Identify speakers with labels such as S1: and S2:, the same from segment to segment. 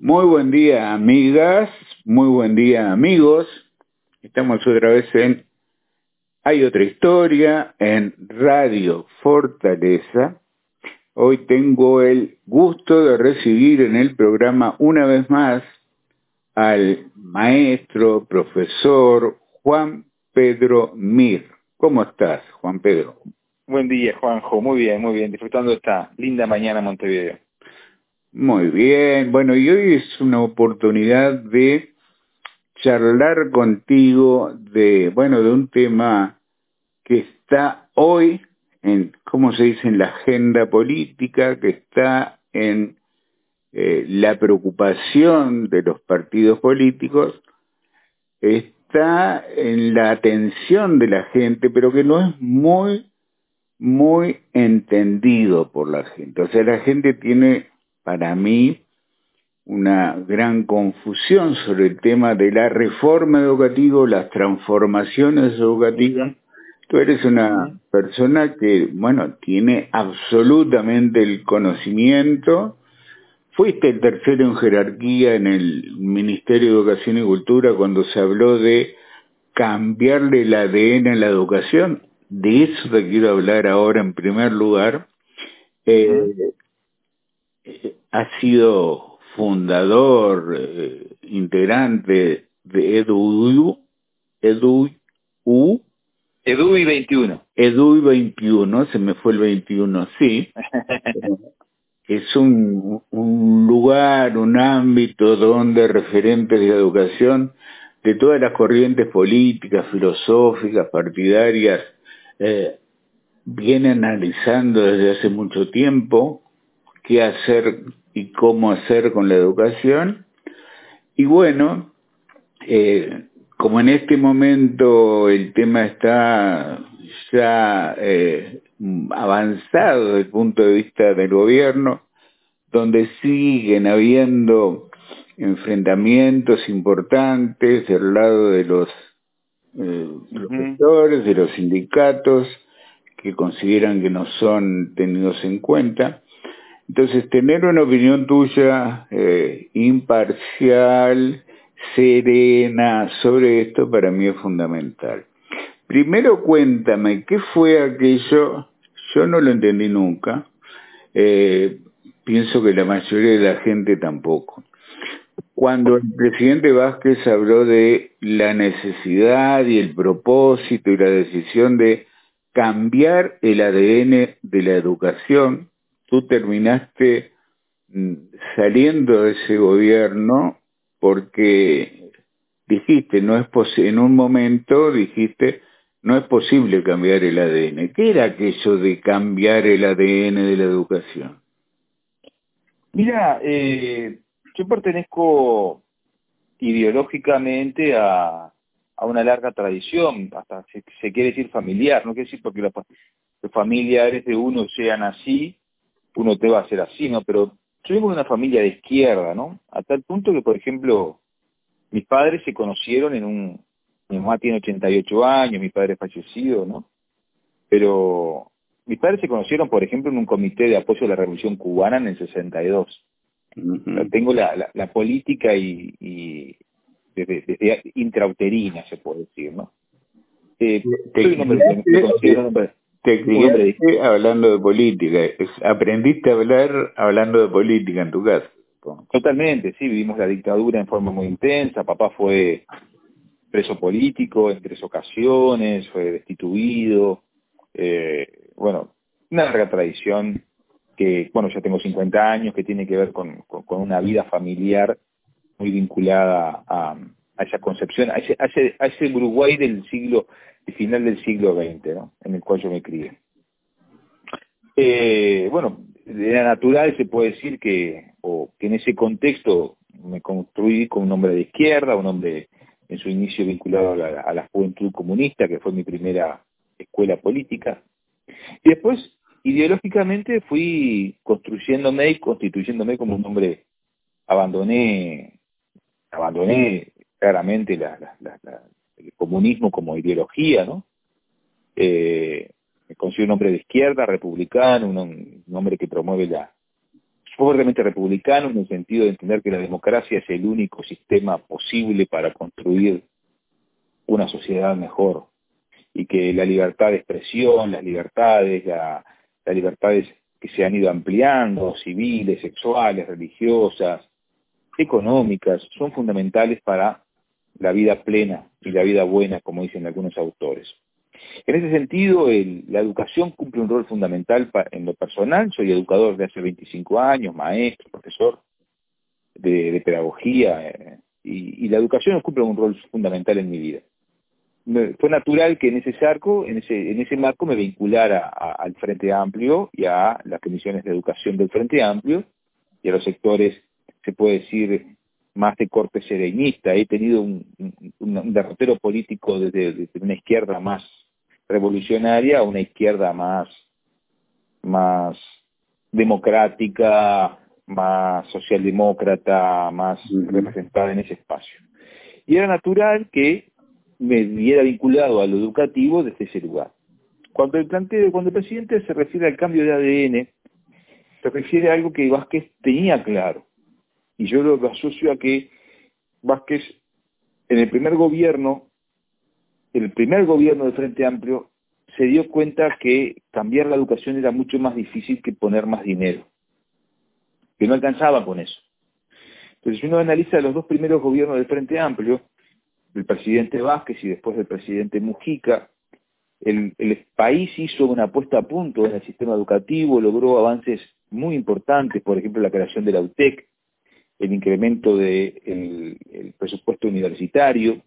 S1: Muy buen día, amigas. Muy buen día, amigos. Estamos otra vez en Hay otra historia en Radio Fortaleza. Hoy tengo el gusto de recibir en el programa una vez más al maestro, profesor Juan Pedro Mir. ¿Cómo estás, Juan Pedro?
S2: Buen día, Juanjo. Muy bien, muy bien. Disfrutando esta linda mañana en Montevideo.
S1: Muy bien. Bueno, y hoy es una oportunidad de charlar contigo de, bueno, de un tema que está hoy en, ¿cómo se dice?, en la agenda política, que está en eh, la preocupación de los partidos políticos, está en la atención de la gente, pero que no es muy, muy entendido por la gente. O sea, la gente tiene para mí una gran confusión sobre el tema de la reforma educativa, las transformaciones educativas. Tú eres una persona que, bueno, tiene absolutamente el conocimiento. Fuiste el tercero en jerarquía en el Ministerio de Educación y Cultura cuando se habló de cambiarle el ADN a la educación. De eso te quiero hablar ahora en primer lugar. Eh, ha sido fundador, eh, integrante de EDU, EDU, U,
S2: EDUI 21.
S1: EDUI 21, se me fue el 21, sí. es un, un lugar, un ámbito donde referentes de educación de todas las corrientes políticas, filosóficas, partidarias, eh, vienen analizando desde hace mucho tiempo qué hacer y cómo hacer con la educación. Y bueno, eh, como en este momento el tema está ya eh, avanzado desde el punto de vista del gobierno, donde siguen habiendo enfrentamientos importantes del lado de los eh, profesores, de los sindicatos, que consideran que no son tenidos en cuenta. Entonces, tener una opinión tuya eh, imparcial, serena sobre esto para mí es fundamental. Primero cuéntame, ¿qué fue aquello? Yo no lo entendí nunca. Eh, pienso que la mayoría de la gente tampoco. Cuando el presidente Vázquez habló de la necesidad y el propósito y la decisión de cambiar el ADN de la educación, tú terminaste mm, saliendo de ese gobierno porque dijiste, no es en un momento dijiste, no es posible cambiar el ADN. ¿Qué era aquello de cambiar el ADN de la educación?
S2: Mira, eh, yo pertenezco ideológicamente a, a una larga tradición, hasta se, quiere decir familiar, no quiere decir porque los familiares de uno sean así, uno te va a hacer así, ¿no? Pero yo vengo de una familia de izquierda, ¿no? A tal punto que, por ejemplo, mis padres se conocieron en un... Mi mamá tiene 88 años, mi padre es fallecido, ¿no? Pero mis padres se conocieron, por ejemplo, en un comité de apoyo a la Revolución Cubana en el 62. Uh Tengo la, la, la, política y, y desde, desde, intrauterina, se puede decir, ¿no?
S1: Eh, te, soy un hombre, me considero un hombre, te criaste hablando de política, aprendiste a hablar hablando de política en tu casa.
S2: Totalmente, sí, vivimos la dictadura en forma muy intensa, papá fue preso político en tres ocasiones, fue destituido, eh, bueno, una larga tradición que, bueno, ya tengo 50 años, que tiene que ver con, con, con una vida familiar muy vinculada a, a esa concepción, a ese, a ese, a ese Uruguay del siglo final del siglo XX, ¿no? en el cual yo me crié. Eh, bueno, era natural se puede decir que, o que en ese contexto me construí como un hombre de izquierda, un hombre en su inicio vinculado a la, la juventud comunista, que fue mi primera escuela política. Y después, ideológicamente, fui construyéndome y constituyéndome como un hombre, abandoné, abandoné claramente la, la, la, la el comunismo como ideología, ¿no? Eh, me considero un hombre de izquierda, republicano, un, hombre que promueve la fuertemente republicano en el sentido de entender que la democracia es el único sistema posible para construir una sociedad mejor y que la libertad de expresión, las libertades, las libertades que se han ido ampliando, civiles, sexuales, religiosas, económicas, son fundamentales para la vida plena y la vida buena, como dicen algunos autores. En ese sentido, la educación cumple un rol fundamental en lo personal. Soy educador de hace 25 años, maestro, profesor de, pedagogía, eh, y, la educación cumple un rol fundamental en mi vida. fue natural que en ese arco, en ese, en ese marco, me vinculara al Frente Amplio y a las comisiones de educación del Frente Amplio y a los sectores, se puede decir, más de corte serenista. He tenido un, derrotero político desde, una izquierda más revolucionaria a una izquierda más, más democrática, más socialdemócrata, más representada en ese espacio. Y era natural que me viera vinculado a lo educativo desde ese lugar. Cuando el, cuando el presidente se refiere al cambio de ADN, se refiere a algo que Vázquez tenía claro, y yo lo asocio a que Vázquez, en el primer gobierno, el primer gobierno del Frente Amplio, se dio cuenta que cambiar la educación era mucho más difícil que poner más dinero, que no alcanzaba con eso. Entonces, si uno analiza los dos primeros gobiernos del Frente Amplio, el presidente Vázquez y después el presidente Mujica, el, el, país hizo una apuesta a punto en el sistema educativo, logró avances muy importantes, por ejemplo, la creación de la UTEC, el incremento del presupuesto universitario,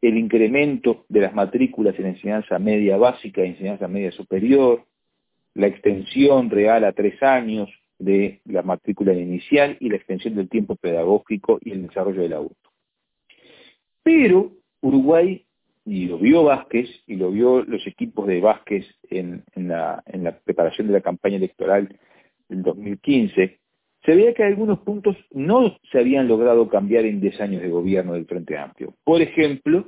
S2: el incremento de las matrículas en enseñanza media básica y enseñanza media superior, la extensión real a tres años de la matrícula inicial y la extensión del tiempo pedagógico y el desarrollo del auto. Pero Uruguay, y lo vio Vázquez, y lo vio los equipos de Vázquez en, la, en la preparación de la campaña electoral del 2015, se veía que algunos puntos no se habían logrado cambiar en 10 años de gobierno del Frente Amplio. Por ejemplo,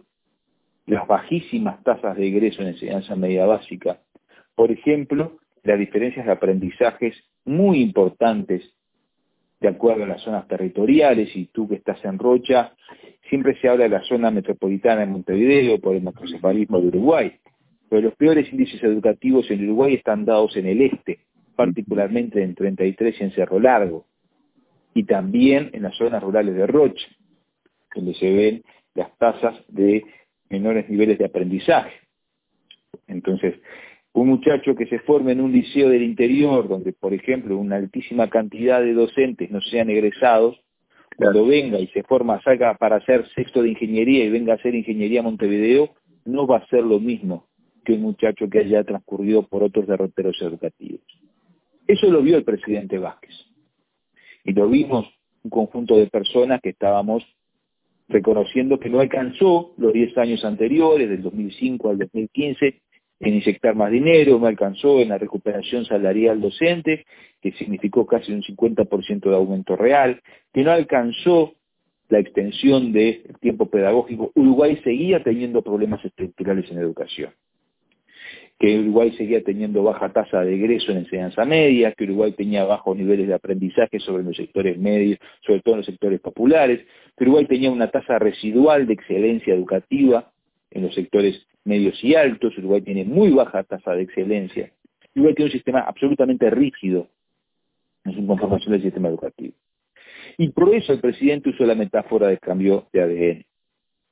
S2: las bajísimas tasas de egreso en enseñanza media básica. Por ejemplo, las diferencias de aprendizajes muy importantes de acuerdo a las zonas territoriales, y tú que estás en Rocha, siempre se habla de la zona metropolitana de Montevideo por el macrocefalismo de Uruguay, pero los peores índices educativos en Uruguay están dados en el este, particularmente en 33 y en Cerro Largo, y también en las zonas rurales de Rocha, donde se ven las tasas de menores niveles de aprendizaje. Entonces, un muchacho que se forme en un liceo del interior, donde, por ejemplo, una altísima cantidad de docentes no sean egresados, cuando venga y se forma, salga para hacer sexto de ingeniería y venga a hacer ingeniería Montevideo, no va a ser lo mismo que un muchacho que haya transcurrido por otros derroteros educativos. Eso lo vio el presidente Vázquez. Y lo vimos un conjunto de personas que estábamos reconociendo que no alcanzó los 10 años anteriores, del 2005 al 2015, en inyectar más dinero, no alcanzó en la recuperación salarial docente, que significó casi un 50% de aumento real, que no alcanzó la extensión del tiempo pedagógico. Uruguay seguía teniendo problemas estructurales en educación que Uruguay seguía teniendo baja tasa de egreso en enseñanza media, que Uruguay tenía bajos niveles de aprendizaje sobre los sectores medios, sobre todo en los sectores populares, que Uruguay tenía una tasa residual de excelencia educativa en los sectores medios y altos, Uruguay tiene muy baja tasa de excelencia, Uruguay tiene un sistema absolutamente rígido en su conformación del sistema educativo. Y por eso el presidente usó la metáfora de cambio de ADN,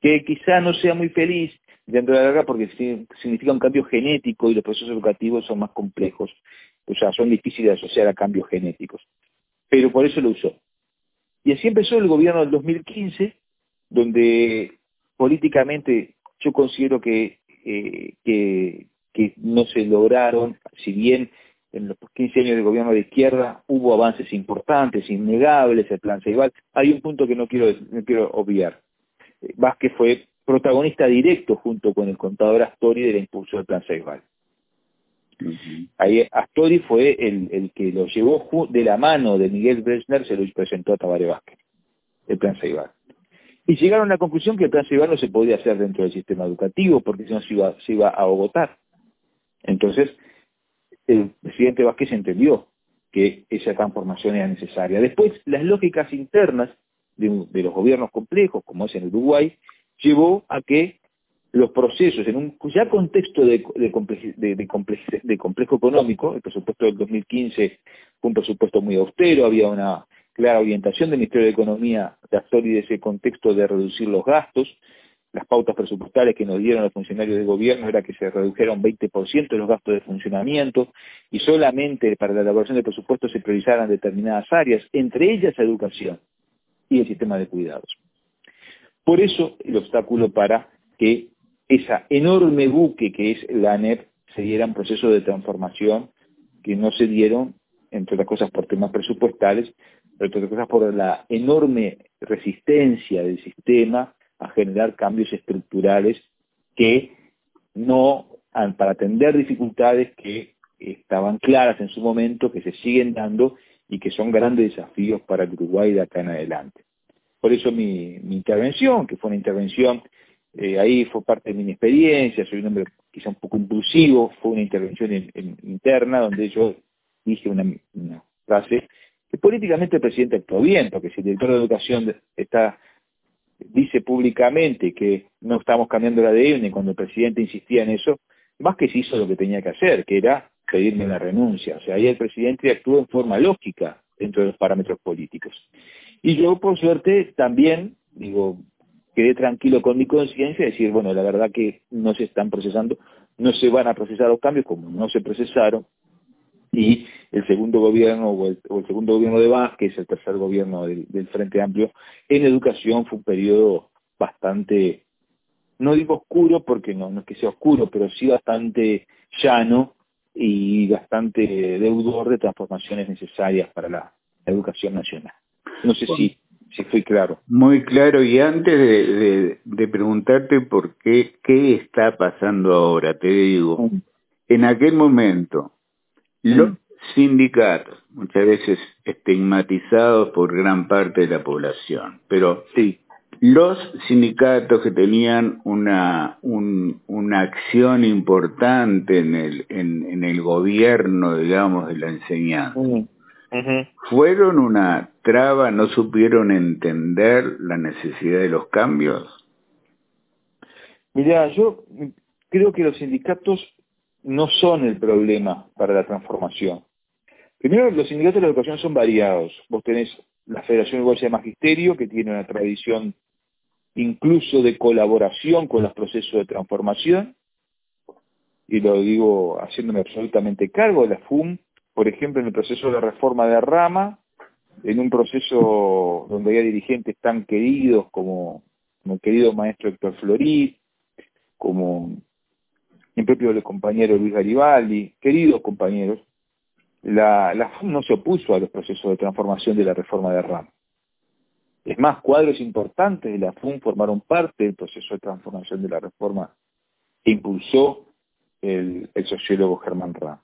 S2: que quizá no sea muy feliz, dentro de la larga porque significa un cambio genético y los procesos educativos son más complejos, o sea, son difíciles de asociar a cambios genéticos. Pero por eso lo usó. Y así empezó el gobierno del 2015, donde políticamente yo considero que, eh, que, que no se lograron, si bien en los 15 años de gobierno de izquierda hubo avances importantes, innegables, el plan Ceibal, hay un punto que no quiero, no quiero obviar. Vázquez fue protagonista directo junto con el contador Astori del impulso del Plan Ceibal. Ahí Astori fue el, que lo llevó de la mano de Miguel Brechner, se lo presentó a Tabaré Vázquez, el Plan Ceibal. Y llegaron a la conclusión que el Plan Ceibal no se podía hacer dentro del sistema educativo porque si no se iba, se iba a agotar. Entonces, el presidente Vázquez entendió que esa transformación era necesaria. Después, las lógicas internas de, los gobiernos complejos, como es en Uruguay, llevó a que los procesos, en un ya contexto de, complejo económico, el presupuesto del 2015 fue un presupuesto muy austero, había una clara orientación del Ministerio de Economía de actuar de ese contexto de reducir los gastos, las pautas presupuestales que nos dieron los funcionarios de gobierno era que se redujeron 20% los gastos de funcionamiento y solamente para la elaboración del presupuesto se priorizaran determinadas áreas, entre ellas la educación y el sistema de cuidados. Por eso el obstáculo para que esa enorme buque que es la ANEP se diera un proceso de transformación que no se dieron, entre otras cosas por temas presupuestales, pero entre otras cosas por la enorme resistencia del sistema a generar cambios estructurales que no, para atender dificultades que estaban claras en su momento, que se siguen dando y que son grandes desafíos para el Uruguay de acá en adelante. Por eso mi, intervención, que fue una intervención, eh, ahí fue parte de mi experiencia, soy un hombre quizá un poco impulsivo, fue una intervención interna donde yo dije una, frase que políticamente el presidente actuó bien, porque si el director de educación está dice públicamente que no estamos cambiando la ADN cuando el presidente insistía en eso, más que se hizo lo que tenía que hacer, que era pedirme la renuncia. O sea, ahí el presidente actuó en forma lógica dentro de los parámetros políticos. Y yo, por suerte, también, digo, quedé tranquilo con mi conciencia y decir, bueno, la verdad que no se están procesando, no se van a procesar los cambios como no se procesaron, y el segundo gobierno o el, segundo gobierno de Vázquez, el tercer gobierno del, Frente Amplio, en educación fue un periodo bastante, no digo oscuro porque no, no es que sea oscuro, pero sí bastante llano y bastante deudor de transformaciones necesarias para la, educación nacional. No sé si, si fui claro.
S1: Muy claro, y antes de, de, preguntarte por qué, qué está pasando ahora, te digo, mm. en aquel momento, los sindicatos, muchas veces estigmatizados por gran parte de la población, pero sí, los sindicatos que tenían una, una acción importante en el, en, el gobierno, digamos, de la enseñanza, ¿fueron una traba, no supieron entender la necesidad de los cambios?
S2: Mira, yo creo que los sindicatos no son el problema para la transformación. Primero, los sindicatos de la educación son variados. Vos tenés la Federación Igual de Magisterio, que tiene una tradición incluso de colaboración con los procesos de transformación, y lo digo haciéndome absolutamente cargo de la FUM, por ejemplo, en el proceso de reforma de rama, en un proceso donde hay dirigentes tan queridos como, el querido maestro Héctor Florid, como mi propio compañero Luis Garibaldi, queridos compañeros, la, la no se opuso a los procesos de transformación de la reforma de RAM. Es más, cuadros importantes de la FUM formaron parte del proceso de transformación de la reforma que impulsó el, sociólogo Germán Ram.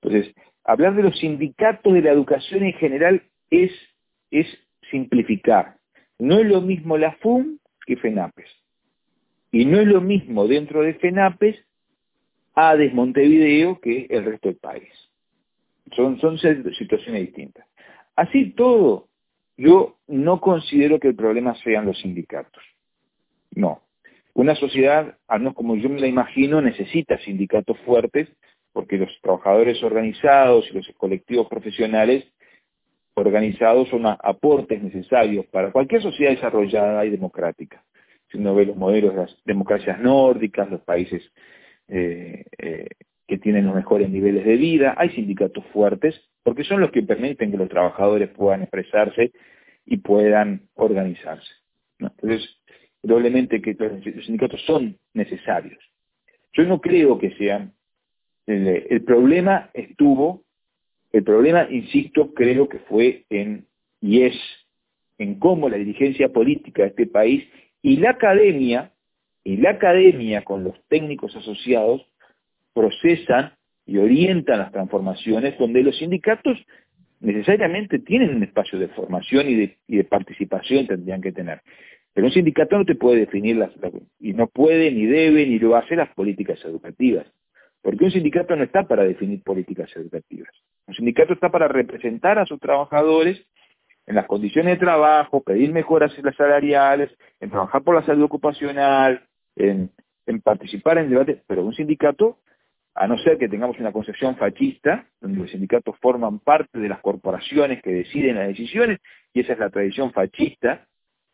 S2: Entonces, hablar de los sindicatos de la educación en general es, simplificar. No es lo mismo la FUM que FENAPES. Y no es lo mismo dentro de FENAPES a Montevideo que el resto del país. Son, son situaciones distintas. Así todo, yo no considero que el problema sean los sindicatos. No. Una sociedad, al menos como yo me la imagino, necesita sindicatos fuertes porque los trabajadores organizados y los colectivos profesionales organizados son aportes necesarios para cualquier sociedad desarrollada y democrática. Si uno ve los modelos de las democracias nórdicas, los países eh, eh, que tienen los mejores niveles de vida, hay sindicatos fuertes, porque son los que permiten que los trabajadores puedan expresarse y puedan organizarse. Entonces, probablemente que los sindicatos son necesarios. Yo no creo que sean. El, problema estuvo, el problema, insisto, creo que fue en, y es, en cómo la dirigencia política de este país y la academia y la academia con los técnicos asociados procesan y orientan las transformaciones donde los sindicatos necesariamente tienen un espacio de formación y de, y de participación tendrían que tener. Pero un sindicato no te puede definir las, y no puede, ni debe, ni lo hace las políticas educativas. Porque un sindicato no está para definir políticas educativas. Un sindicato está para representar a sus trabajadores en las condiciones de trabajo, pedir mejoras salariales, en trabajar por la salud ocupacional, en, en participar en debates, pero un sindicato, a no ser que tengamos una concepción fascista, donde los sindicatos forman parte de las corporaciones que deciden las decisiones, y esa es la tradición fascista,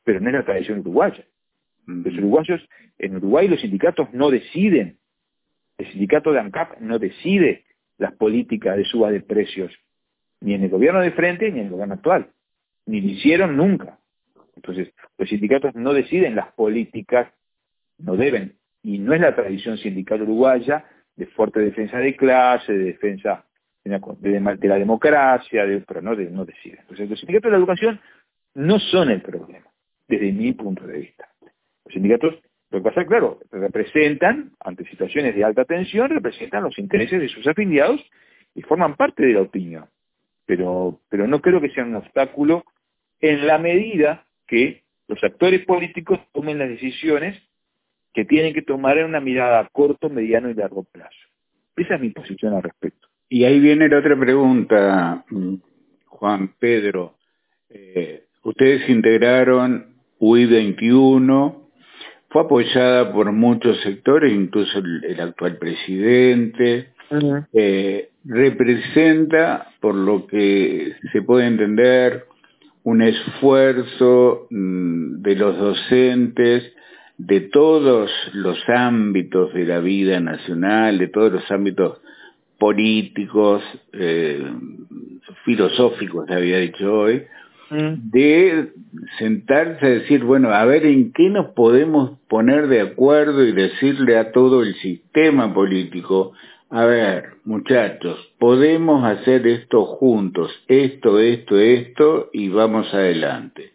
S2: pero no es la tradición uruguaya. Los uruguayos, en Uruguay los sindicatos no deciden, el sindicato de ANCAP no decide las políticas de suba de precios, ni en el gobierno de frente ni en el gobierno actual, ni lo hicieron nunca. Entonces, los sindicatos no deciden las políticas, no deben, y no es la tradición sindical uruguaya de fuerte defensa de clase, de defensa de la, democracia, pero no, no deciden. Entonces, los sindicatos de la educación no son el problema, desde mi punto de vista. Los sindicatos, lo que pasa, claro, representan, ante situaciones de alta tensión, representan los intereses de sus afiliados y forman parte de la opinión. Pero, pero no creo que sea un obstáculo en la medida que los actores políticos tomen las decisiones que tienen que tomar en una mirada a corto, mediano y largo plazo. Esa es mi posición al respecto.
S1: Y ahí viene la otra pregunta, mm, Juan Pedro. Eh, ustedes integraron UI 21, fue apoyada por muchos sectores, incluso el, actual presidente, eh, representa, por lo que se puede entender, un esfuerzo mm, de los docentes de todos los ámbitos de la vida nacional, de todos los ámbitos políticos, eh, filosóficos, había dicho hoy, Mm. de sentarse a decir, bueno, a ver en qué nos podemos poner de acuerdo y decirle a todo el sistema político, a ver, muchachos, podemos hacer esto juntos, esto, esto, esto, y vamos adelante.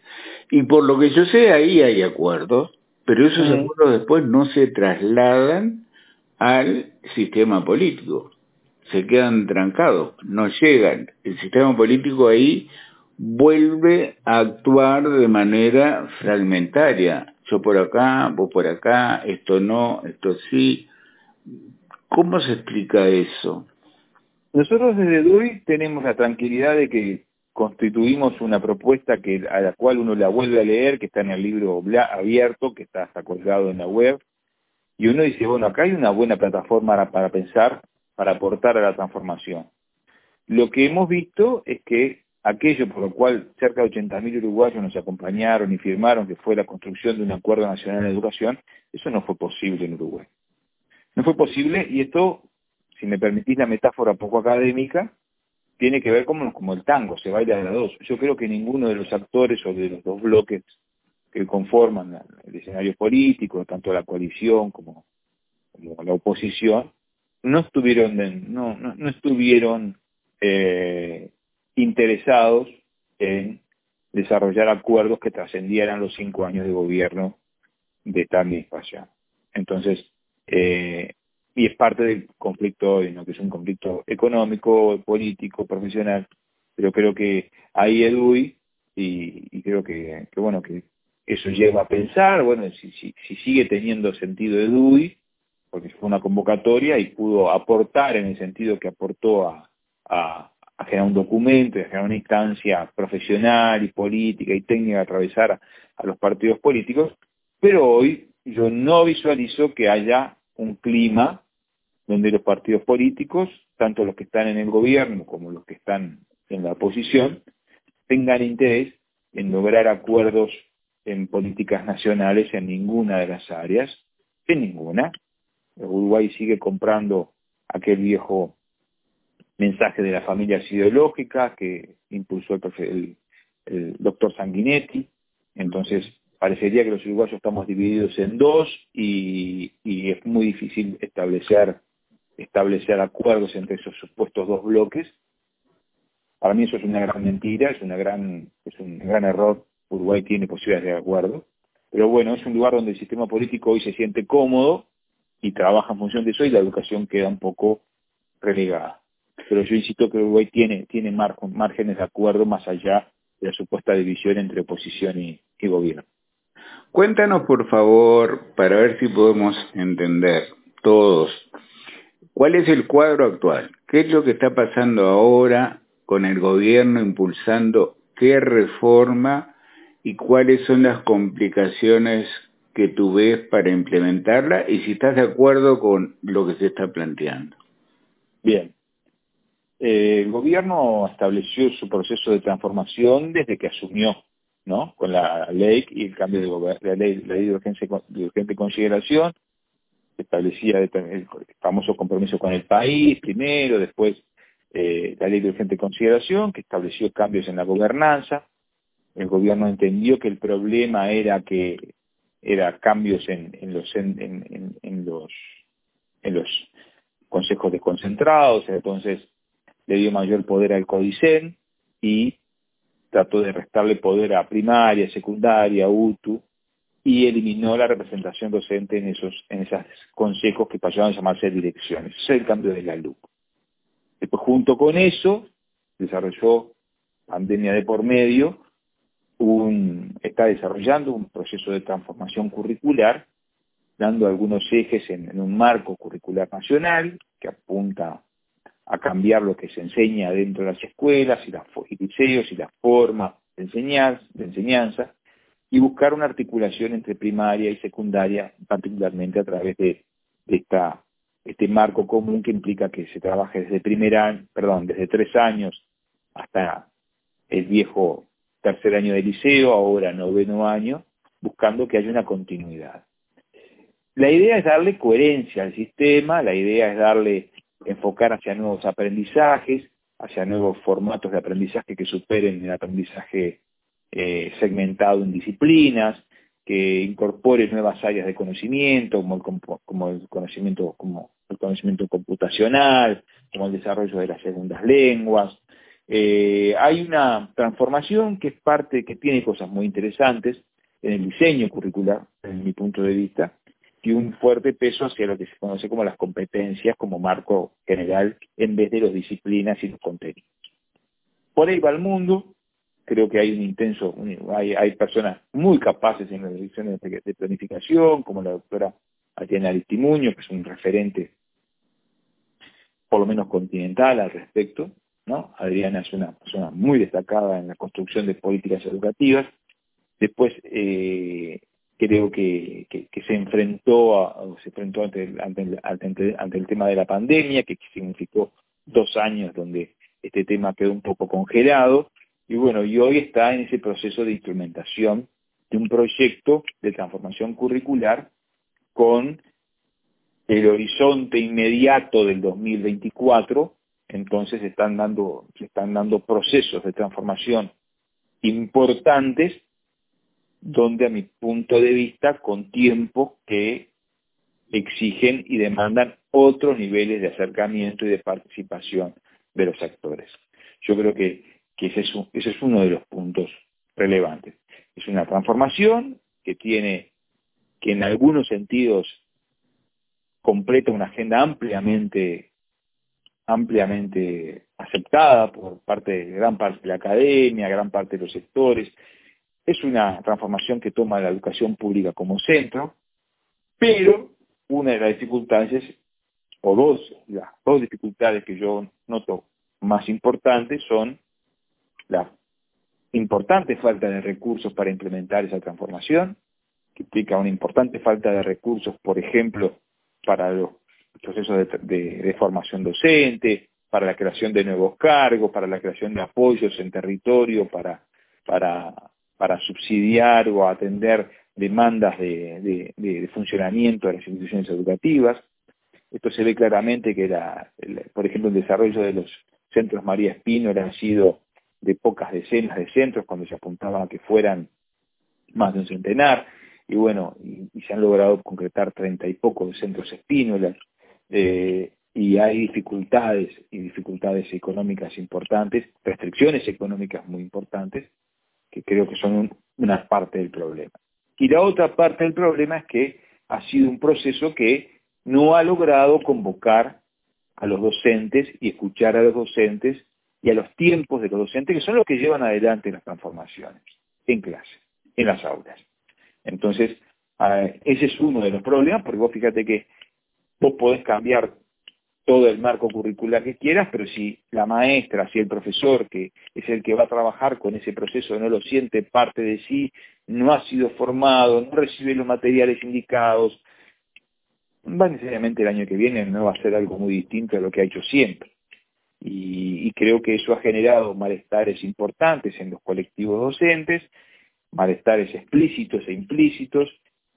S1: Y por lo que yo sé, ahí hay acuerdos, pero esos mm. acuerdos después no se trasladan al sistema político. Se quedan trancados, no llegan. El sistema político ahí vuelve a actuar de manera fragmentaria. Yo por acá, vos por acá, esto no, esto sí. ¿Cómo se explica eso?
S2: Nosotros desde DUI tenemos la tranquilidad de que constituimos una propuesta que a la cual uno la vuelve a leer, que está en el libro abierto, que está, colgado en la web, y uno dice, bueno, acá hay una buena plataforma para pensar, para aportar a la transformación. Lo que hemos visto es que aquello por lo cual cerca de 80.000 uruguayos nos acompañaron y firmaron que fue la construcción de un acuerdo nacional de educación, eso no fue posible en Uruguay. No fue posible y esto, si me permitís la metáfora poco académica, tiene que ver como, como el tango, se baila de las dos. Yo creo que ninguno de los actores o de los dos bloques que conforman el escenario político, tanto la coalición como, la oposición, no estuvieron, no, no, no estuvieron eh, interesados en desarrollar acuerdos que trascendieran los cinco años de gobierno de esta administración. Entonces, eh, y es parte del conflicto hoy, ¿no? que es un conflicto económico, político, profesional, pero creo que ahí EDUI, y, y creo que, bueno, que eso lleva a pensar, bueno, si, si, si sigue teniendo sentido EDUI, porque fue una convocatoria y pudo aportar en el sentido que aportó a, a generar un documento, a generar una instancia profesional y política y técnica a atravesar a, los partidos políticos, pero hoy yo no visualizo que haya un clima donde los partidos políticos, tanto los que están en el gobierno como los que están en la oposición, tengan interés en lograr acuerdos en políticas nacionales en ninguna de las áreas, en ninguna. Uruguay sigue comprando aquel viejo mensaje de las familias ideológicas que impulsó el, doctor Sanguinetti. Entonces, parecería que los uruguayos estamos divididos en dos y, es muy difícil establecer, establecer acuerdos entre esos supuestos dos bloques. Para mí eso es una gran mentira, es, una gran, es un gran error. Uruguay tiene posibilidades de acuerdo. Pero bueno, es un lugar donde el sistema político hoy se siente cómodo y trabaja en función de eso y la educación queda un poco relegada pero yo insisto que Uruguay tiene, tiene márgenes de acuerdo más allá de la supuesta división entre oposición y, gobierno.
S1: Cuéntanos, por favor, para ver si podemos entender todos, ¿Cuál es el cuadro actual? ¿Qué es lo que está pasando ahora con el gobierno impulsando qué reforma y cuáles son las complicaciones que tú ves para implementarla y si estás de acuerdo con lo que se está planteando?
S2: Bien. El gobierno estableció su proceso de transformación desde que asumió, ¿no? Con la ley y el cambio de la ley, la ley de, urgente consideración, establecía el famoso compromiso con el país primero, después eh, la ley de urgente consideración, que estableció cambios en la gobernanza. El gobierno entendió que el problema era que era cambios en, los en, los en los consejos desconcentrados, entonces le dio mayor poder al CODICEN y trató de restarle poder a primaria, secundaria, UTU, y eliminó la representación docente en esos, en esos consejos que pasaron a llamarse direcciones. Ese es el cambio de la LUC. Después, junto con eso, desarrolló pandemia de por medio, un, está desarrollando un proceso de transformación curricular, dando algunos ejes en, en un marco curricular nacional que apunta a cambiar lo que se enseña dentro de las escuelas y, las, liceos y la forma de enseñanza, de enseñanza y buscar una articulación entre primaria y secundaria, particularmente a través de, esta, este marco común que implica que se trabaje desde primer año, perdón, desde tres años hasta el viejo tercer año de liceo, ahora noveno año, buscando que haya una continuidad. La idea es darle coherencia al sistema, la idea es darle, enfocar hacia nuevos aprendizajes, hacia nuevos formatos de aprendizaje que superen el aprendizaje eh, segmentado en disciplinas, que incorpore nuevas áreas de conocimiento, como el, conocimiento, como el conocimiento computacional, como el desarrollo de las segundas lenguas. Eh, hay una transformación que es parte, que tiene cosas muy interesantes en el diseño curricular, desde mi punto de vista, y un fuerte peso hacia lo que se conoce como las competencias como marco general en vez de las disciplinas y los contenidos. Por ahí va el mundo, creo que hay un intenso, hay, hay personas muy capaces en las direcciones de, planificación, como la doctora Atiana Aristimuño, que es un referente, por lo menos continental al respecto, ¿no? Adriana es una persona muy destacada en la construcción de políticas educativas. Después, eh, creo que, que, se enfrentó a, se enfrentó ante el, tema de la pandemia, que significó dos años donde este tema quedó un poco congelado, y bueno, y hoy está en ese proceso de instrumentación de un proyecto de transformación curricular con el horizonte inmediato del 2024, entonces están dando, se están dando procesos de transformación importantes, donde a mi punto de vista, con tiempo que exigen y demandan otros niveles de acercamiento y de participación de los actores. Yo creo que que ese es, uno de los puntos relevantes. Es una transformación que tiene, que en algunos sentidos completa una agenda ampliamente, ampliamente aceptada por parte de gran parte de la academia, gran parte de los sectores. Es una transformación que toma la educación pública como centro, pero una de las dificultades, o dos, las dos dificultades que yo noto más importantes son la importante falta de recursos para implementar esa transformación, que implica una importante falta de recursos, por ejemplo, para los procesos de, formación docente, para la creación de nuevos cargos, para la creación de apoyos en territorio, para, para, para subsidiar o atender demandas de, funcionamiento de las instituciones educativas. Esto se ve claramente que, por ejemplo, el desarrollo de los centros María Espínola ha sido de pocas decenas de centros cuando se apuntaba a que fueran más de un centenar, y bueno, y, se han logrado concretar treinta y pocos centros espínolas, eh, y hay dificultades y dificultades económicas importantes, restricciones económicas muy importantes, que creo que son una parte del problema. Y la otra parte del problema es que ha sido un proceso que no ha logrado convocar a los docentes y escuchar a los docentes y a los tiempos de los docentes, que son los que llevan adelante las transformaciones en clase, en las aulas. Entonces, ese es uno de los problemas, porque vos fíjate que vos podés cambiar todo el marco curricular que quieras, pero si la maestra, si el profesor, que es el que va a trabajar con ese proceso, no lo siente parte de sí, no ha sido formado, no recibe los materiales indicados, va necesariamente el año que viene no va a ser algo muy distinto a lo que ha hecho siempre. Y, creo que eso ha generado malestares importantes en los colectivos docentes, malestares explícitos e implícitos,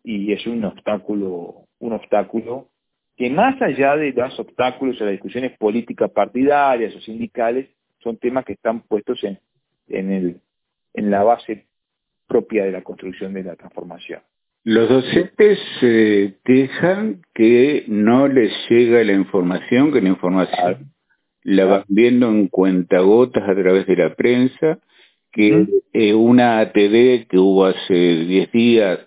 S2: y es un obstáculo, un obstáculo que más allá de los obstáculos a las discusiones políticas partidarias o sindicales, son temas que están puestos en, en, el, en la base propia de la construcción de la transformación.
S1: Los docentes eh, dejan que no les llega la información, que la información la van viendo en cuentagotas a través de la prensa, que eh, una ATD que hubo hace 10 días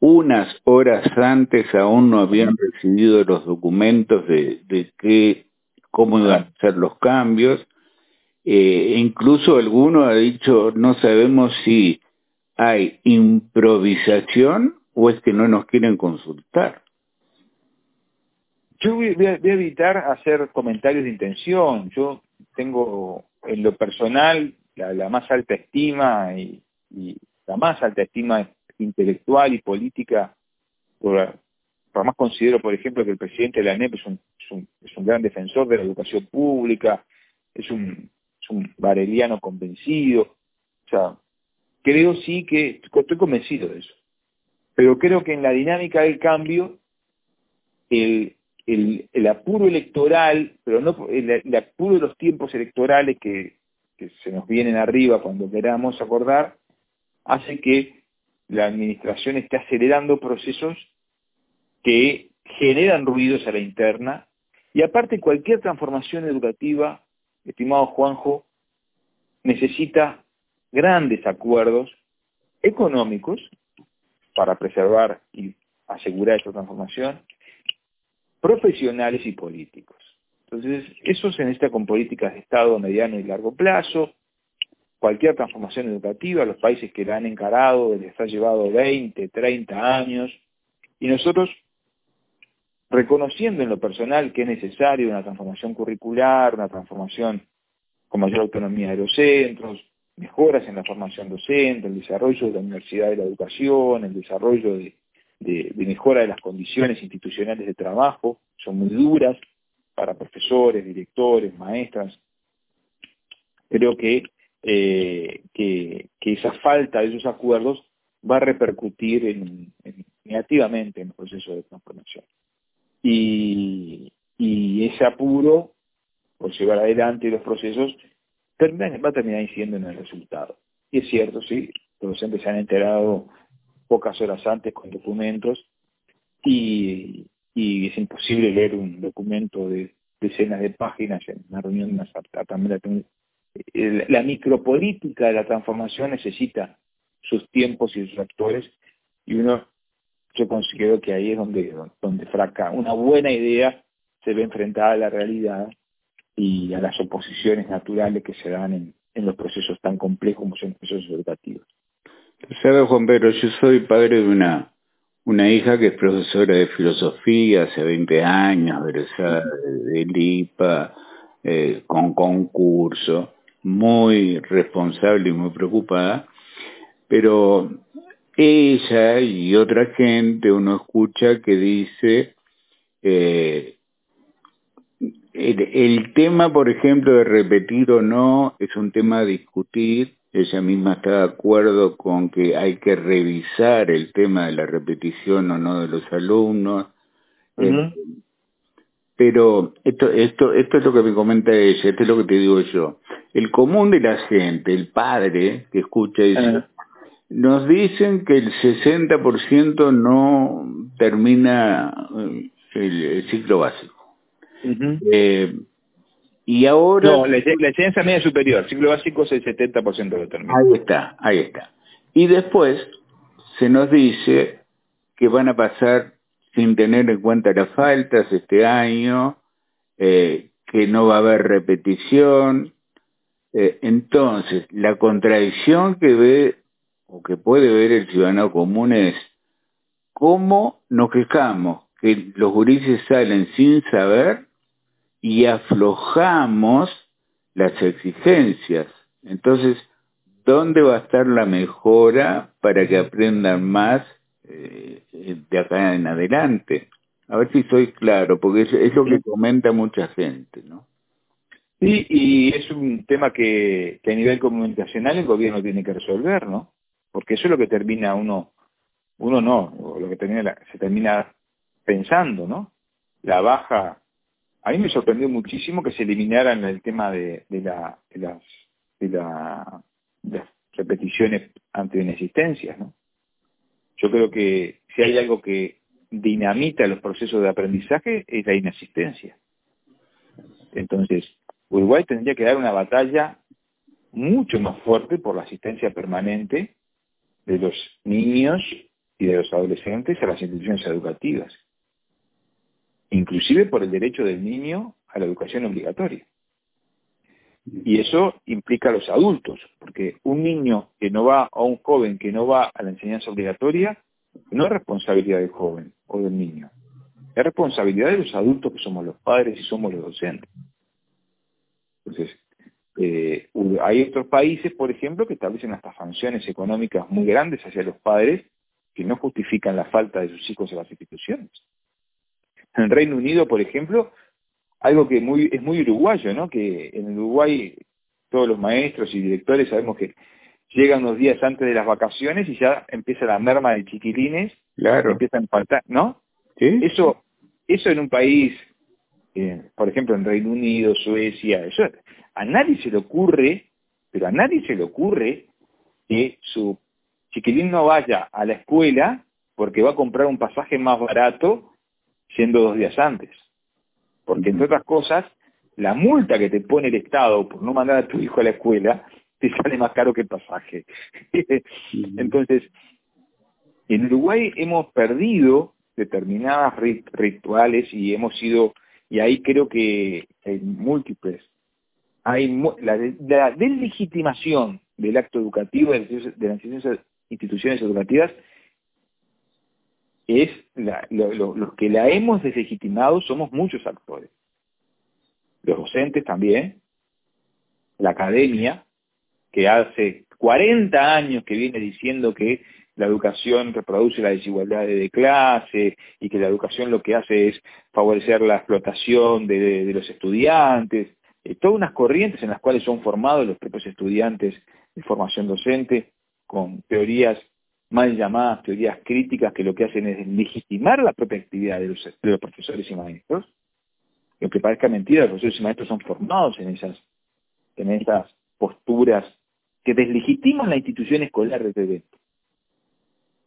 S1: unas horas antes aún no habían recibido los documentos de, de qué, cómo iban a ser los cambios. Eh, incluso alguno ha dicho, no sabemos si hay improvisación o es que no nos quieren consultar.
S2: Yo voy, a, evitar hacer comentarios de intención. Yo tengo en lo personal la, más alta estima y, y la más alta estima intelectual y política, por, por más considero, por ejemplo, que el presidente de la ANEP es un, gran defensor de la educación pública, es un, es convencido, o sea, creo sí que, estoy convencido de eso, pero creo que en la dinámica del cambio, el, apuro electoral, pero no el, el, apuro de los tiempos electorales que, que se nos vienen arriba cuando queramos acordar, hace que la administración está acelerando procesos que generan ruidos a la interna y aparte cualquier transformación educativa, estimado Juanjo, necesita grandes acuerdos económicos para preservar y asegurar esta transformación, profesionales y políticos. Entonces, eso se necesita con políticas de Estado a mediano y largo plazo, cualquier transformación educativa, los países que la han encarado les ha llevado 20, 30 años, y nosotros, reconociendo en lo personal que es necesario una transformación curricular, una transformación con mayor autonomía de los centros, mejoras en la formación docente, el desarrollo de la universidad de la educación, el desarrollo de, de mejora de las condiciones institucionales de trabajo, son muy duras para profesores, directores, maestras. Creo que eh, que, esa falta de esos acuerdos va a repercutir en, negativamente en el proceso de transformación. Y, ese apuro por llevar adelante los procesos va a terminar incidiendo en el resultado. Y es cierto, sí, los docentes se han enterado pocas horas antes con documentos y, y es imposible leer un documento de decenas de páginas en una reunión de una también la micropolítica de la transformación necesita sus tiempos y sus actores y uno yo considero que ahí es donde donde fraca una buena idea se ve enfrentada a la realidad y a las oposiciones naturales que se dan en, en los procesos tan complejos como son los procesos educativos.
S1: Sabe Juan Pedro, yo soy padre de una una hija que es profesora de filosofía hace 20 años, egresada de LIPA, eh, con concurso muy responsable y muy preocupada, pero ella y otra gente uno escucha que dice eh, el, el, tema, por ejemplo, de repetir o no es un tema a discutir. Ella misma está de acuerdo con que hay que revisar el tema de la repetición o no de los alumnos. Uh -huh. eh, pero esto, esto, esto es lo que me comenta ella, esto es lo que te digo yo. El común de la gente, el padre que escucha uh -huh. nos dicen que el 60% no termina el, el ciclo básico. Uh -huh. eh, y ahora...
S2: No, la, la enseñanza media superior, el ciclo básico es el 70% lo termina.
S1: Ahí está, ahí está. Y después se nos dice que van a pasar sin tener en cuenta las faltas este año, eh, que no va a haber repetición. Eh, entonces, la contradicción que ve o que puede ver el ciudadano común es cómo nos quejamos que los gurises salen sin saber y aflojamos las exigencias. Entonces, ¿dónde va a estar la mejora para que aprendan más eh, de acá en adelante? A ver si soy claro, porque es, es lo que comenta mucha gente, ¿no?
S2: Sí, y es un tema que, que a nivel comunicacional el gobierno tiene que resolver, ¿no? Porque eso es lo que termina uno, uno no, lo que termina, se termina pensando, ¿no? La baja, a mí me sorprendió muchísimo que se eliminaran el tema de, de, la, de las, de, la, de las repeticiones ante inexistencias, ¿no? Yo creo que si hay algo que dinamita los procesos de aprendizaje es la inasistencia. Entonces, Uruguay tendría que dar una batalla mucho más fuerte por la asistencia permanente de los niños y de los adolescentes a las instituciones educativas, inclusive por el derecho del niño a la educación obligatoria. Y eso implica a los adultos, porque un niño que no va, o un joven que no va a la enseñanza obligatoria, no es responsabilidad del joven o del niño, es responsabilidad de los adultos que somos los padres y somos los docentes. Entonces, eh, hay otros países, por ejemplo, que establecen hasta sanciones económicas muy grandes hacia los padres que no justifican la falta de sus hijos en las instituciones. En el Reino Unido, por ejemplo, algo que muy, es muy uruguayo, ¿no? Que en Uruguay todos los maestros y directores sabemos que llegan unos días antes de las vacaciones y ya empieza la merma de chiquilines,
S1: claro.
S2: empiezan a faltar, ¿no?
S1: ¿Sí?
S2: Eso, eso en un país eh, por ejemplo, en Reino Unido, Suecia, eso a nadie se le ocurre, pero a nadie se le ocurre que su chiquilín no vaya a la escuela porque va a comprar un pasaje más barato siendo dos días antes. Porque, entre otras cosas, la multa que te pone el Estado por no mandar a tu hijo a la escuela te sale más caro que el pasaje. Entonces, en Uruguay hemos perdido determinadas rituales y hemos sido y ahí creo que hay múltiples. Hay la, la deslegitimación del acto educativo de las instituciones educativas es los que la hemos deslegitimado somos muchos actores. Los docentes también, la academia, que hace 40 años que viene diciendo que la educación reproduce la desigualdad de clase y que la educación lo que hace es favorecer la explotación de, los estudiantes, eh, todas unas corrientes en las cuales son formados los propios estudiantes de formación docente con teorías mal llamadas teorías críticas que lo que hacen es legitimar la propia actividad de los, profesores y maestros. Y aunque parezca mentira, los profesores y maestros son formados en esas, en esas posturas que deslegitiman la institución escolar desde dentro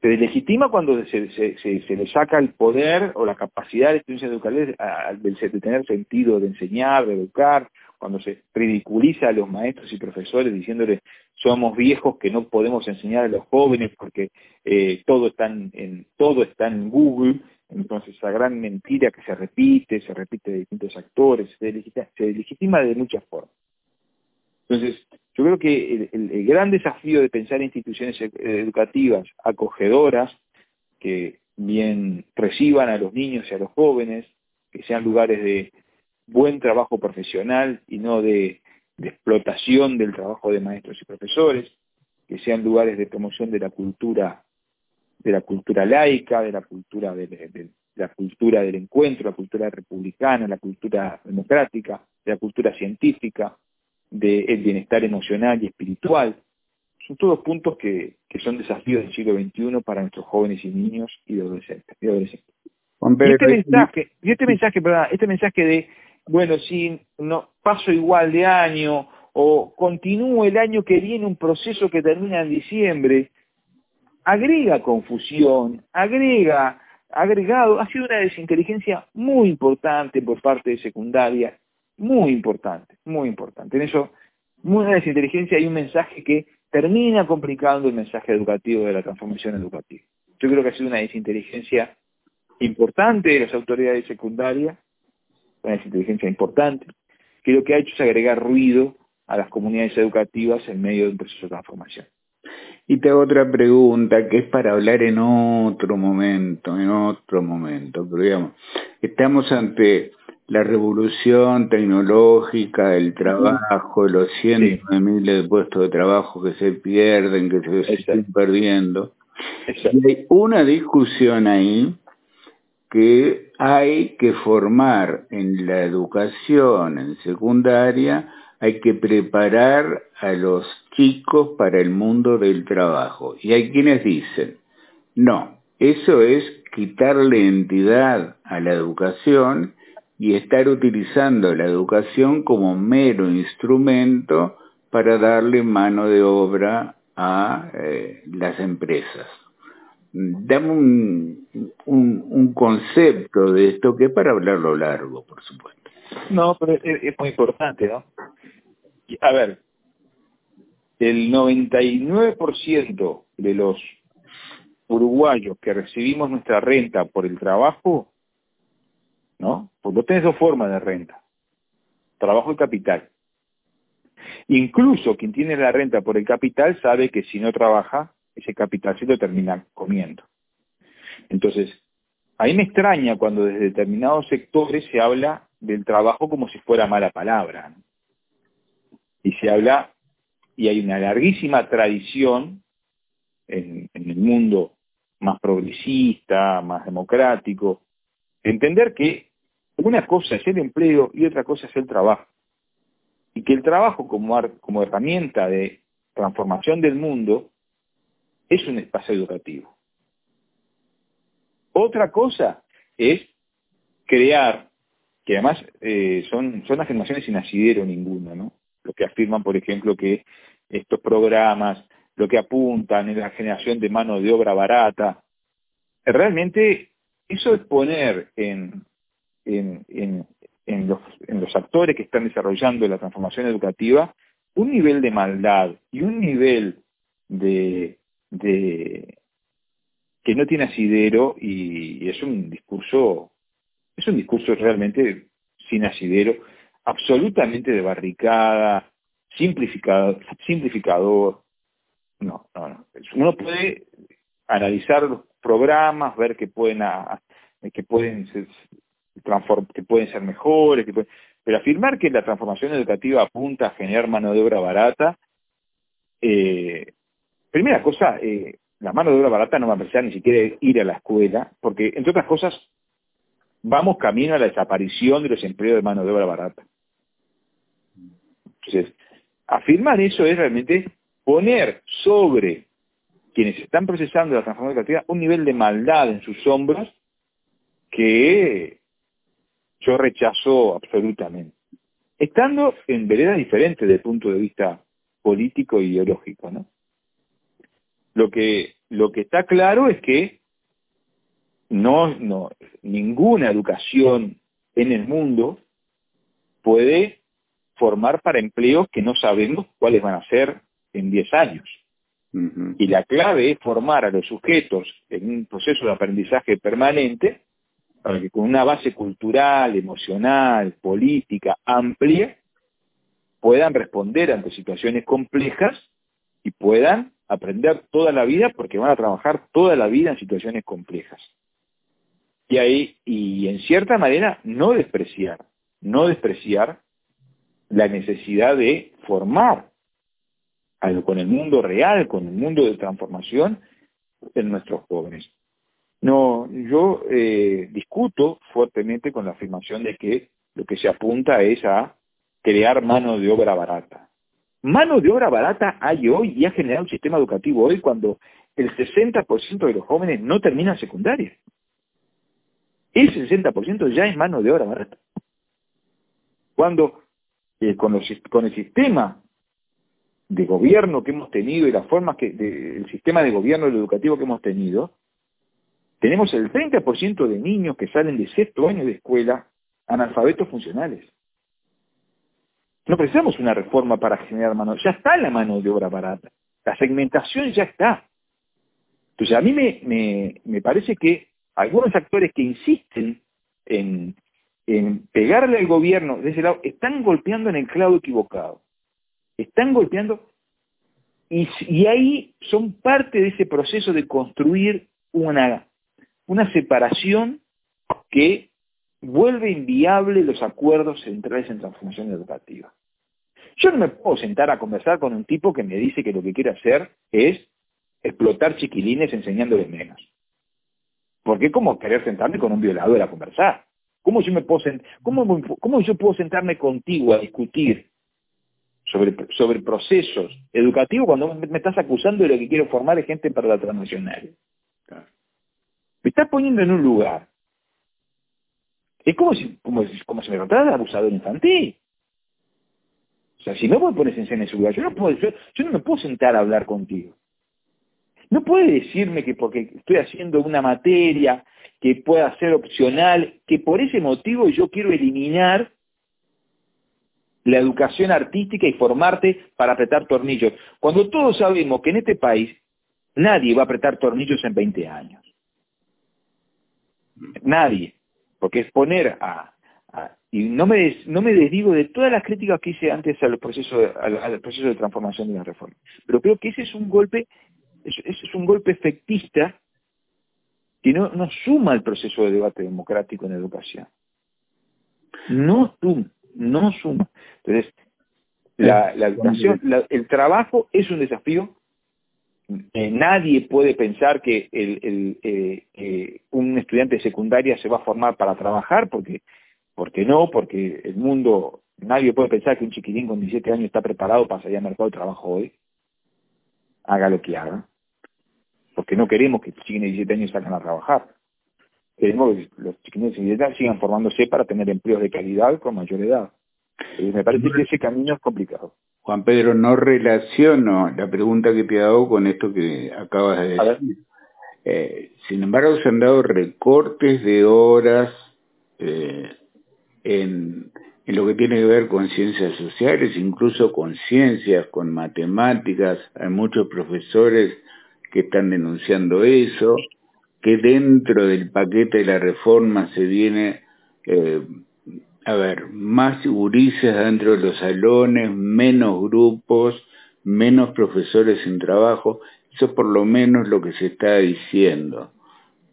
S2: se deslegitima cuando se, se, le saca el poder o la capacidad de instituciones educativas de, tener sentido de enseñar, de educar, cuando se ridiculiza a los maestros y profesores diciéndoles somos viejos que no podemos enseñar a los jóvenes porque eh, todo, está en, todo está en Google, entonces esa gran mentira que se repite, se repite de distintos actores, se deslegitima de muchas formas. Entonces, yo creo que el, gran desafío de pensar instituciones e, educativas acogedoras, que bien reciban a los niños y a los jóvenes, que sean lugares de buen trabajo profesional y no de, explotación del trabajo de maestros y profesores, que sean lugares de promoción de la cultura, de la cultura laica, de la cultura de, la cultura del encuentro, la cultura republicana, la cultura democrática, de la cultura científica, del bienestar emocional y espiritual. Son todos puntos que, que, son desafíos del siglo XXI para nuestros jóvenes y niños y adolescentes. Y, adolescentes. y este mensaje, y este mensaje, perdón, este mensaje de, bueno, si no paso igual de año o continúo el año que viene un proceso que termina en diciembre, agrega confusión, agrega, agregado, ha sido una desinteligencia muy importante por parte de secundaria muy importante, muy importante. En eso, una desinteligencia y un mensaje que termina complicando el mensaje educativo de la transformación educativa. Yo creo que ha sido una desinteligencia importante de las autoridades secundarias, una desinteligencia importante, que lo que ha hecho es agregar ruido a las comunidades educativas en medio de un proceso de transformación.
S1: Y te hago otra pregunta que es para hablar en otro momento, en otro momento, pero digamos, estamos ante la revolución tecnológica, el trabajo, los cientos de miles de puestos de trabajo que se pierden, que se están perdiendo. Y hay una discusión ahí que hay que formar en la educación, en secundaria, hay que preparar a los chicos para el mundo del trabajo. Y hay quienes dicen, no, eso es quitarle entidad a la educación y estar utilizando la educación como mero instrumento para darle mano de obra a eh, las empresas. Dame un, un, concepto de esto que es para hablarlo largo, por supuesto.
S2: No, pero es, muy importante, ¿no? A ver, el 99% de los uruguayos que recibimos nuestra renta por el trabajo ¿no? Pues vos tenés dos formas de renta, trabajo y capital. Incluso quien tiene la renta por el capital sabe que si no trabaja, ese capital se lo termina comiendo. Entonces, ahí me extraña cuando desde determinados sectores se habla del trabajo como si fuera mala palabra. Y se habla, y hay una larguísima tradición en, el mundo más progresista, más democrático, entender que una cosa es el empleo y otra cosa es el trabajo. Y que el trabajo como herramienta de transformación del mundo es un espacio educativo. Otra cosa es crear, que además eh, son, son afirmaciones sin asidero ninguno, ¿no? Lo que afirman, por ejemplo, que estos programas, lo que apuntan en la generación de mano de obra barata, realmente eso es poner en, en, los, actores que están desarrollando la transformación educativa un nivel de maldad y un nivel de, que no tiene asidero y, es un discurso, es un discurso realmente sin asidero, absolutamente de barricada, simplificado, simplificador. No, no, no. Uno puede analizar los programas, ver que pueden, que pueden que pueden ser mejores, pero afirmar que la transformación educativa apunta a generar mano de obra barata, eh, primera cosa, eh, la mano de obra barata no va a empezar ni siquiera ir a la escuela, porque entre otras cosas vamos camino a la desaparición de los empleos de mano de obra barata. Entonces, afirmar eso es realmente poner sobre quienes están procesando la transformación educativa un nivel de maldad en sus hombros que yo rechazo absolutamente. Estando en veredas diferentes desde el punto de vista político e ideológico, ¿no? Lo que, lo que está claro es que no, no, ninguna educación en el mundo puede formar para empleos que no sabemos cuáles van a ser en 10 años. Y la clave es formar a los sujetos en un proceso de aprendizaje permanente para que con una base cultural, emocional, política amplia, puedan responder ante situaciones complejas y puedan aprender toda la vida porque van a trabajar toda la vida en situaciones complejas. Y ahí, y en cierta manera, no despreciar, no despreciar la necesidad de formar algo con el mundo real, con el mundo de transformación en nuestros jóvenes. No, yo eh, discuto fuertemente con la afirmación de que lo que se apunta es a crear mano de obra barata. Mano de obra barata hay hoy y ha generado un sistema educativo hoy cuando el 60% de los jóvenes no terminan secundaria. Ese 60% ya es mano de obra barata. Cuando eh, con, el sistema de gobierno que hemos tenido y las formas que, del sistema de gobierno educativo que hemos tenido, tenemos el 30% de niños que salen de sexto año de escuela analfabetos funcionales. No precisamos una reforma para generar mano, ya está la mano de obra barata. La segmentación ya está. Entonces a mí me, me, parece que algunos actores que insisten en, en pegarle al gobierno de ese lado están golpeando en el clavo equivocado. Están golpeando y, y ahí son parte de ese proceso de construir una una separación que vuelve inviable los acuerdos centrales en transformación educativa. Yo no me puedo sentar a conversar con un tipo que me dice que lo que quiere hacer es explotar chiquilines enseñándoles menos. Porque es como querer sentarme con un violador a conversar. ¿Cómo yo, me puedo cómo, cómo yo puedo sentarme contigo a discutir sobre, sobre procesos educativos cuando me estás acusando de lo que quiero formar es gente para la transnacional? Me estás poniendo en un lugar. Es como si, como, como si me abusador infantil. O sea, si no me pones en ese lugar, yo no, puedo, yo no me puedo sentar a hablar contigo. No puede decirme que porque estoy haciendo una materia que pueda ser opcional, que por ese motivo yo quiero eliminar la educación artística y formarte para apretar tornillos. Cuando todos sabemos que en este país nadie va a apretar tornillos en 20 años. Nadie. Porque es poner a... y no me, no me desdigo de todas las críticas que hice antes al proceso, de, al, proceso de transformación de la reforma. Pero creo que ese es un golpe, ese es un golpe efectista que no, no suma al proceso de debate democrático en educación. No suma, no suma. Entonces, la, educación, el trabajo es un desafío. Eh, nadie puede pensar que el, eh, eh, un estudiante de secundaria se va a formar para trabajar, porque, porque no, porque el mundo, nadie puede pensar que un chiquitín con 17 años está preparado para salir al mercado de trabajo hoy. Haga lo que haga porque no queremos que los chiquines de 17 años salgan a trabajar. Queremos que los chiquines de 17 años sigan formándose para tener empleos de calidad con mayor edad. Y me parece que ese camino es complicado.
S1: Juan Pedro, no relaciono la pregunta que te he dado con esto que acabas de decir. Eh, sin embargo, se han dado recortes de horas eh, en, en lo que tiene que ver con ciencias sociales, incluso con ciencias, con matemáticas. Hay muchos profesores que están denunciando eso, que dentro del paquete de la reforma se viene, eh, a ver, más gurises dentro de los salones, menos grupos, menos profesores en trabajo, eso es por lo menos lo que se está diciendo.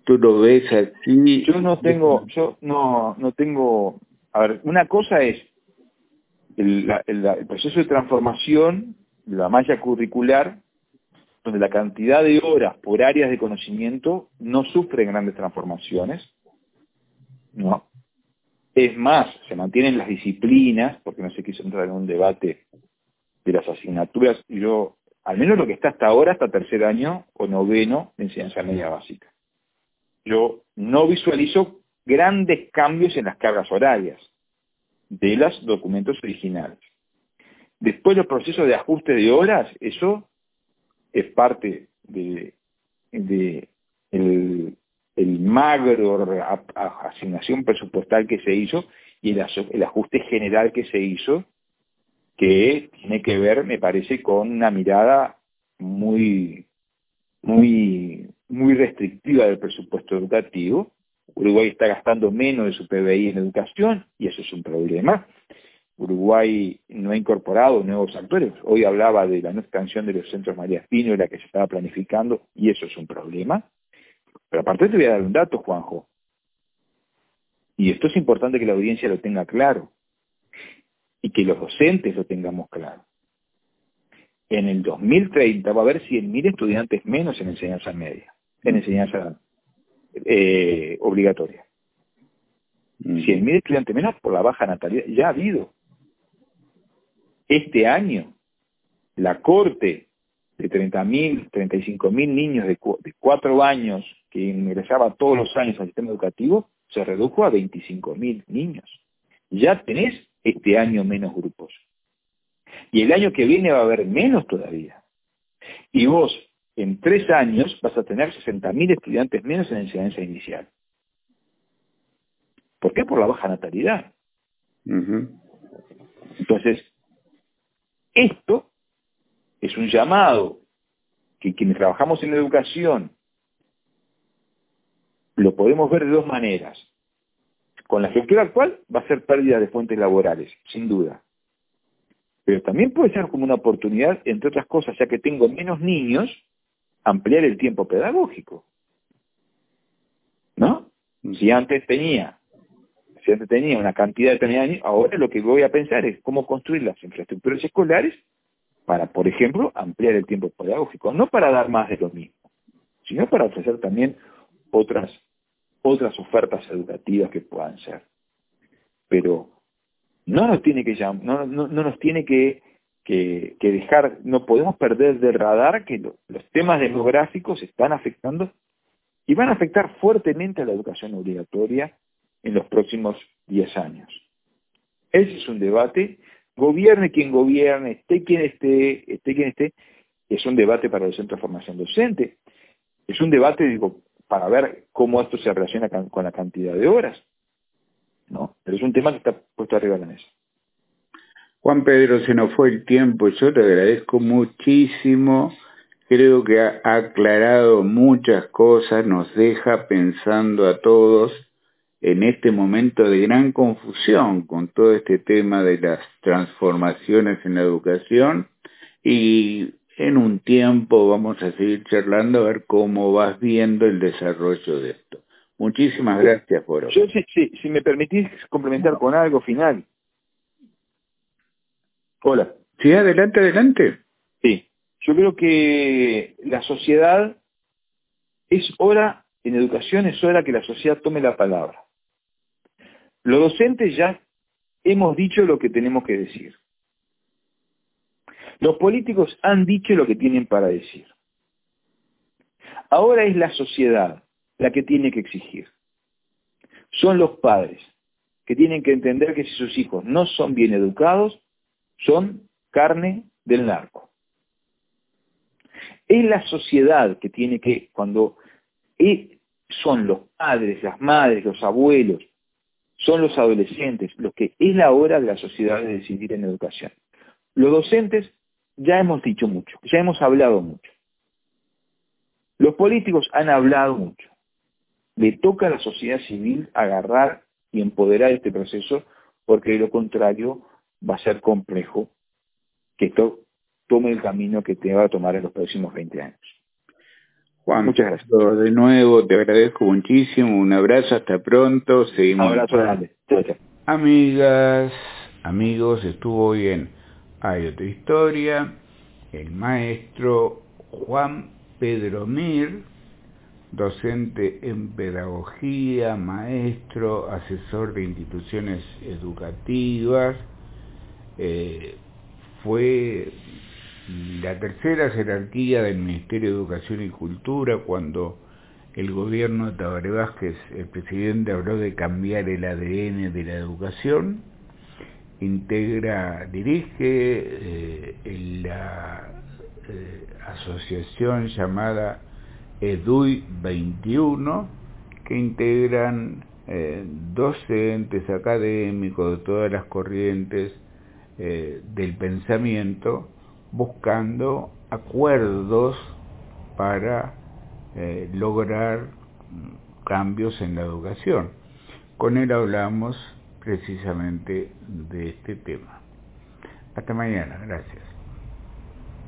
S1: ¿Tú lo ves así?
S2: Yo no tengo, yo no, no tengo, a ver, una cosa es el, el proceso de transformación, la malla curricular, donde la cantidad de horas por áreas de conocimiento no sufre grandes transformaciones, ¿no? Es más, se mantienen las disciplinas, porque no se quiso entrar en un debate de las asignaturas, yo, al menos lo que está hasta ahora, hasta tercer año o noveno de enseñanza media básica. Yo no visualizo grandes cambios en las cargas horarias de los documentos originales. Después los procesos de ajuste de horas, eso es parte de, el, magro asignación presupuestal que se hizo y el, ajuste general que se hizo, que tiene que ver, me parece, con una mirada muy, muy, muy restrictiva del presupuesto educativo. Uruguay está gastando menos de su PBI en educación y eso es un problema. Uruguay no ha incorporado nuevos actores. Hoy hablaba de la no expansión de los centros María la que se estaba planificando, y eso es un problema. Pero aparte te voy a dar un dato, Juanjo. Y esto es importante que la audiencia lo tenga claro. Y que los docentes lo tengamos claro. En el 2030 va a haber 100.000 estudiantes menos en enseñanza media, en enseñanza eh, obligatoria. 100.000 mm. estudiantes menos por la baja natalidad. Ya ha habido. Este año, la corte de 30.000, 35.000 niños de, de 4 años que ingresaba todos los años al sistema educativo, se redujo a 25.000 niños. Ya tenés este año menos grupos. Y el año que viene va a haber menos todavía. Y vos, en tres años, vas a tener 60.000 estudiantes menos en enseñanza inicial. ¿Por qué? Por la baja natalidad. Entonces, esto es un llamado que quienes trabajamos en la educación lo podemos ver de dos maneras. Con la estructura actual va a ser pérdida de fuentes laborales, sin duda. Pero también puede ser como una oportunidad, entre otras cosas, ya que tengo menos niños, ampliar el tiempo pedagógico. ¿No? Si antes tenía si antes tenía una cantidad de años, ahora lo que voy a pensar es cómo construir las infraestructuras escolares para, por ejemplo, ampliar el tiempo pedagógico, no para dar más de lo mismo, sino para ofrecer también otras, otras ofertas educativas que puedan ser. Pero no nos tiene que no, no, no nos tiene que, que, dejar, no podemos perder de radar que los temas demográficos están afectando y van a afectar fuertemente a la educación obligatoria en los próximos 10 años. Ese es un debate, gobierne quien gobierne, esté quien esté, esté quien esté, es un debate para los centros de formación docente, es un debate, digo, para ver cómo esto se relaciona con la cantidad de horas, ¿no? Pero es un tema que está puesto arriba de la mesa.
S1: Juan Pedro, se nos fue el tiempo, yo te agradezco muchísimo, creo que ha aclarado muchas cosas, nos deja pensando a todos en este momento de gran confusión con todo este tema de las transformaciones en la educación y en un tiempo vamos a seguir charlando a ver cómo vas viendo el desarrollo de esto. Muchísimas gracias por
S2: hoy. Yo, si, si, me permitís complementar con algo final. Hola.
S1: Sí, adelante, adelante.
S2: Sí, yo creo que la sociedad es hora, en educación es hora que la sociedad tome la palabra. Los docentes ya hemos dicho lo que tenemos que decir. Los políticos han dicho lo que tienen para decir. Ahora es la sociedad la que tiene que exigir. Son los padres que tienen que entender que si sus hijos no son bien educados, son carne del narco. Es la sociedad que tiene que, cuando son los padres, las madres, los abuelos, son los adolescentes, los que es la hora de la sociedad de decidir en educación. Los docentes ya hemos dicho mucho, ya hemos hablado mucho. Los políticos han hablado mucho le toca a la sociedad civil agarrar y empoderar este proceso, porque de lo contrario va a ser complejo que esto tome el camino que te va a tomar en los próximos 20 años.
S1: Juan, muchas gracias. De nuevo, te agradezco muchísimo. Un abrazo, hasta pronto. Seguimos.
S2: Un abrazo grande.
S1: Amigas, amigos, estuvo hoy en Hay otra historia, el maestro Juan Pedro Mir, docente en pedagogía, maestro, asesor de instituciones educativas, eh, fue la tercera jerarquía del Ministerio de Educación y Cultura cuando el gobierno de Tabaré Vázquez, el presidente, habló de cambiar el ADN de la educación, integra, dirige eh, la eh, asociación llamada EDUI 21, que integran eh, docentes académicos de todas las corrientes del pensamiento, buscando acuerdos para lograr cambios en la educación. Con él hablamos precisamente de este tema. Hasta mañana, gracias.